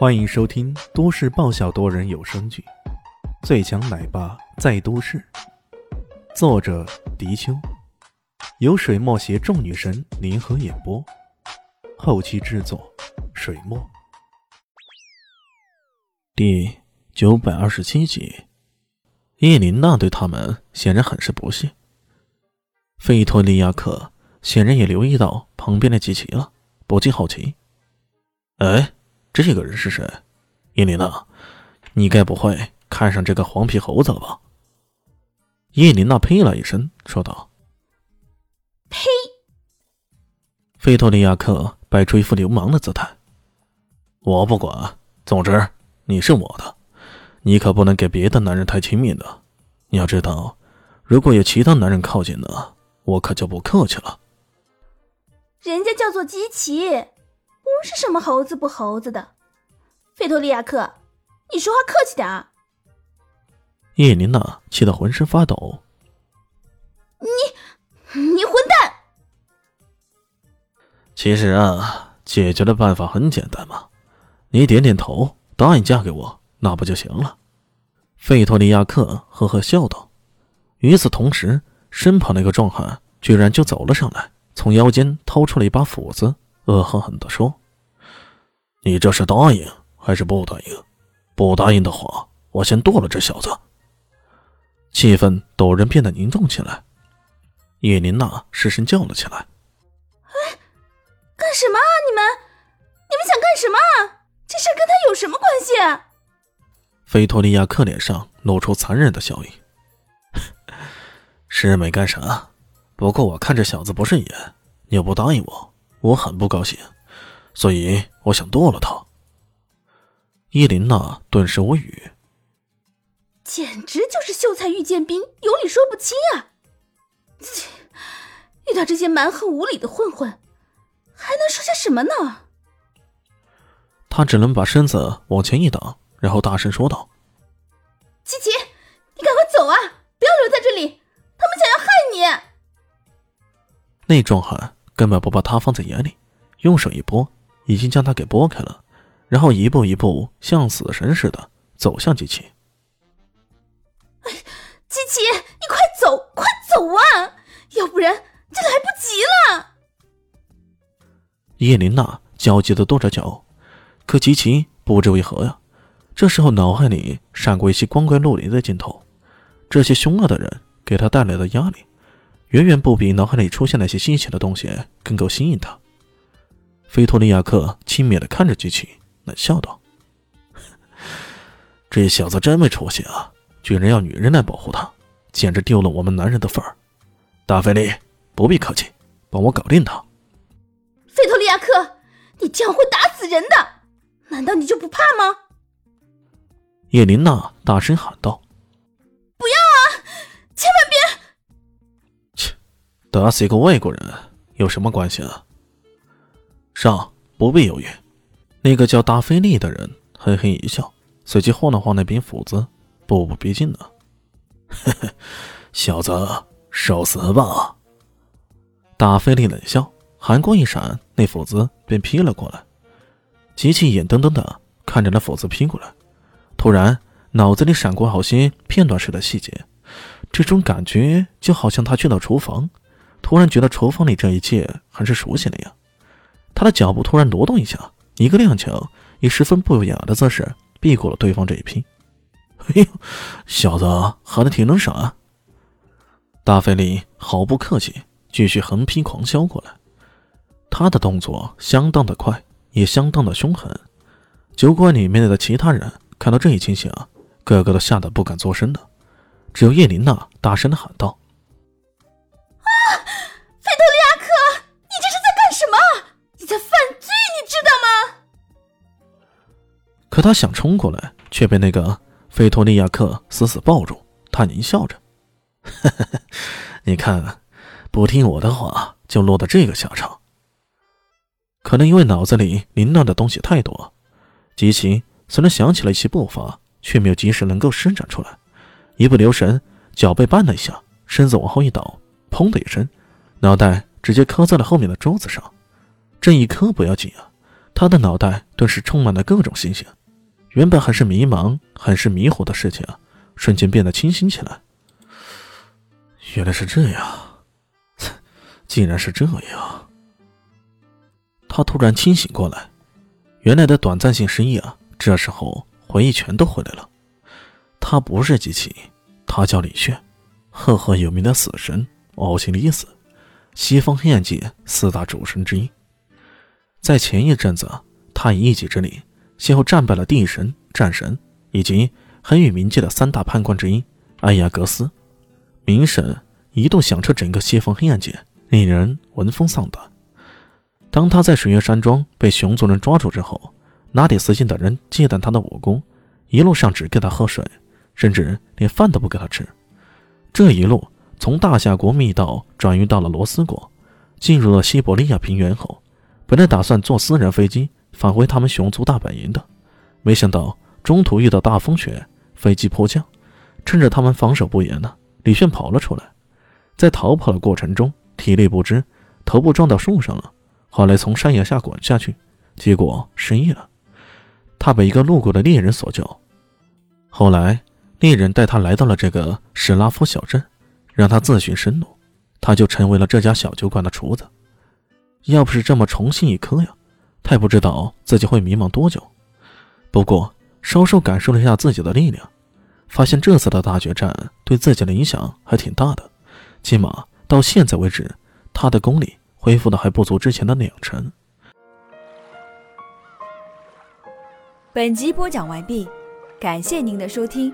欢迎收听都市爆笑多人有声剧《最强奶爸在都市》，作者：迪秋，由水墨携众女神联合演播，后期制作：水墨。第九百二十七集，叶琳娜对他们显然很是不屑。费托利亚克显然也留意到旁边的机器了，不禁好奇：“哎。”这个人是谁？叶琳娜，你该不会看上这个黄皮猴子了吧？叶琳娜呸了一声，说道：“呸！”菲托利亚克摆出一副流氓的姿态：“我不管，总之你是我的，你可不能给别的男人太亲密的。你要知道，如果有其他男人靠近呢，我可就不客气了。”人家叫做基奇。不是什么猴子不猴子的，费托利亚克，你说话客气点儿。叶琳娜气得浑身发抖。你，你混蛋！其实啊，解决的办法很简单嘛，你点点头，答应嫁给我，那不就行了？费托利亚克呵呵笑道。与此同时，身旁那个壮汉居然就走了上来，从腰间掏出了一把斧子，恶狠狠地说。你这是答应还是不答应？不答应的话，我先剁了这小子。气氛陡然变得凝重起来，叶琳娜失声叫了起来：“哎，干什么啊？你们，你们想干什么？这事跟他有什么关系？”菲托利亚克脸上露出残忍的笑意：“ 是没干啥，不过我看这小子不顺眼，你又不答应我，我很不高兴。”所以我想剁了他。伊琳娜顿时无语，简直就是秀才遇见兵，有理说不清啊！切，遇到这些蛮横无理的混混，还能说些什么呢？他只能把身子往前一挡，然后大声说道：“琪琪，你赶快走啊！不要留在这里，他们想要害你。”那壮汉根本不把他放在眼里，用手一拨。已经将他给拨开了，然后一步一步像死神似的走向机器。哎，机器，你快走，快走啊！要不然就来不及了。叶琳娜焦急的跺着脚，可吉奇不知为何呀，这时候脑海里闪过一些光怪陆离的镜头，这些凶恶的人给他带来的压力，远远不比脑海里出现那些新奇的东西更够吸引他。菲托利亚克轻蔑的看着机器，冷笑道：“这小子真没出息啊，居然要女人来保护他，简直丢了我们男人的份儿。”大菲利，不必客气，帮我搞定他。菲托利亚克，你这样会打死人的，难道你就不怕吗？叶琳娜大声喊道：“不要啊，千万别！”切，打死一个外国人有什么关系啊？上，不必犹豫。那个叫达菲利的人嘿嘿一笑，随即晃了晃那柄斧子，步步逼近了。嘿嘿，小子，受死吧！达菲利冷笑，寒光一闪，那斧子便劈了过来。机器眼瞪瞪的看着那斧子劈过来，突然脑子里闪过好些片段式的细节，这种感觉就好像他去到厨房，突然觉得厨房里这一切很是熟悉那样。他的脚步突然挪动一下，一个踉跄，以十分不雅的姿势避过了对方这一劈。哎呦，小子还的挺能闪啊！大菲利毫不客气，继续横劈狂削过来。他的动作相当的快，也相当的凶狠。酒馆里面的其他人看到这一情形啊，个个都吓得不敢作声的。只有叶琳娜大声的喊道。可他想冲过来，却被那个菲托利亚克死死抱住。他狞笑着：“ 你看，不听我的话，就落得这个下场。”可能因为脑子里凌乱的东西太多，吉奇虽然想起了一些步伐，却没有及时能够施展出来，一不留神，脚被绊了一下，身子往后一倒，砰的一声，脑袋直接磕在了后面的桌子上。这一磕不要紧啊，他的脑袋顿时充满了各种信息，原本很是迷茫、很是迷糊的事情，瞬间变得清醒起来。原来是这样，竟然是这样。他突然清醒过来，原来的短暂性失忆啊，这时候回忆全都回来了。他不是机器，他叫李炫，赫赫有名的死神奥西里斯，西方黑暗界四大主神之一。在前一阵子，他以一己之力，先后战败了地神、战神以及黑与冥界的三大判官之一艾亚格斯。冥神一度响彻整个西方黑暗界，令人闻风丧胆。当他在水月山庄被熊族人抓住之后，拿底斯信等人忌惮他的武功，一路上只给他喝水。甚至连饭都不给他吃。这一路从大夏国密道转运到了罗斯国，进入了西伯利亚平原后，本来打算坐私人飞机返回他们熊族大本营的，没想到中途遇到大风雪，飞机迫降。趁着他们防守不严呢，李炫跑了出来，在逃跑的过程中体力不支，头部撞到树上了，后来从山崖下滚下去，结果失忆了。他被一个路过的猎人所救，后来。猎人带他来到了这个史拉夫小镇，让他自寻生路，他就成为了这家小酒馆的厨子。要不是这么重新一颗呀，他也不知道自己会迷茫多久。不过稍稍感受了一下自己的力量，发现这次的大决战对自己的影响还挺大的，起码到现在为止，他的功力恢复的还不足之前的两成。本集播讲完毕，感谢您的收听。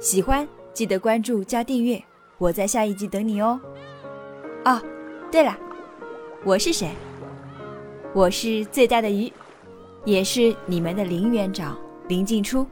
喜欢记得关注加订阅，我在下一集等你哦。哦，对了，我是谁？我是最大的鱼，也是你们的林园长林静初。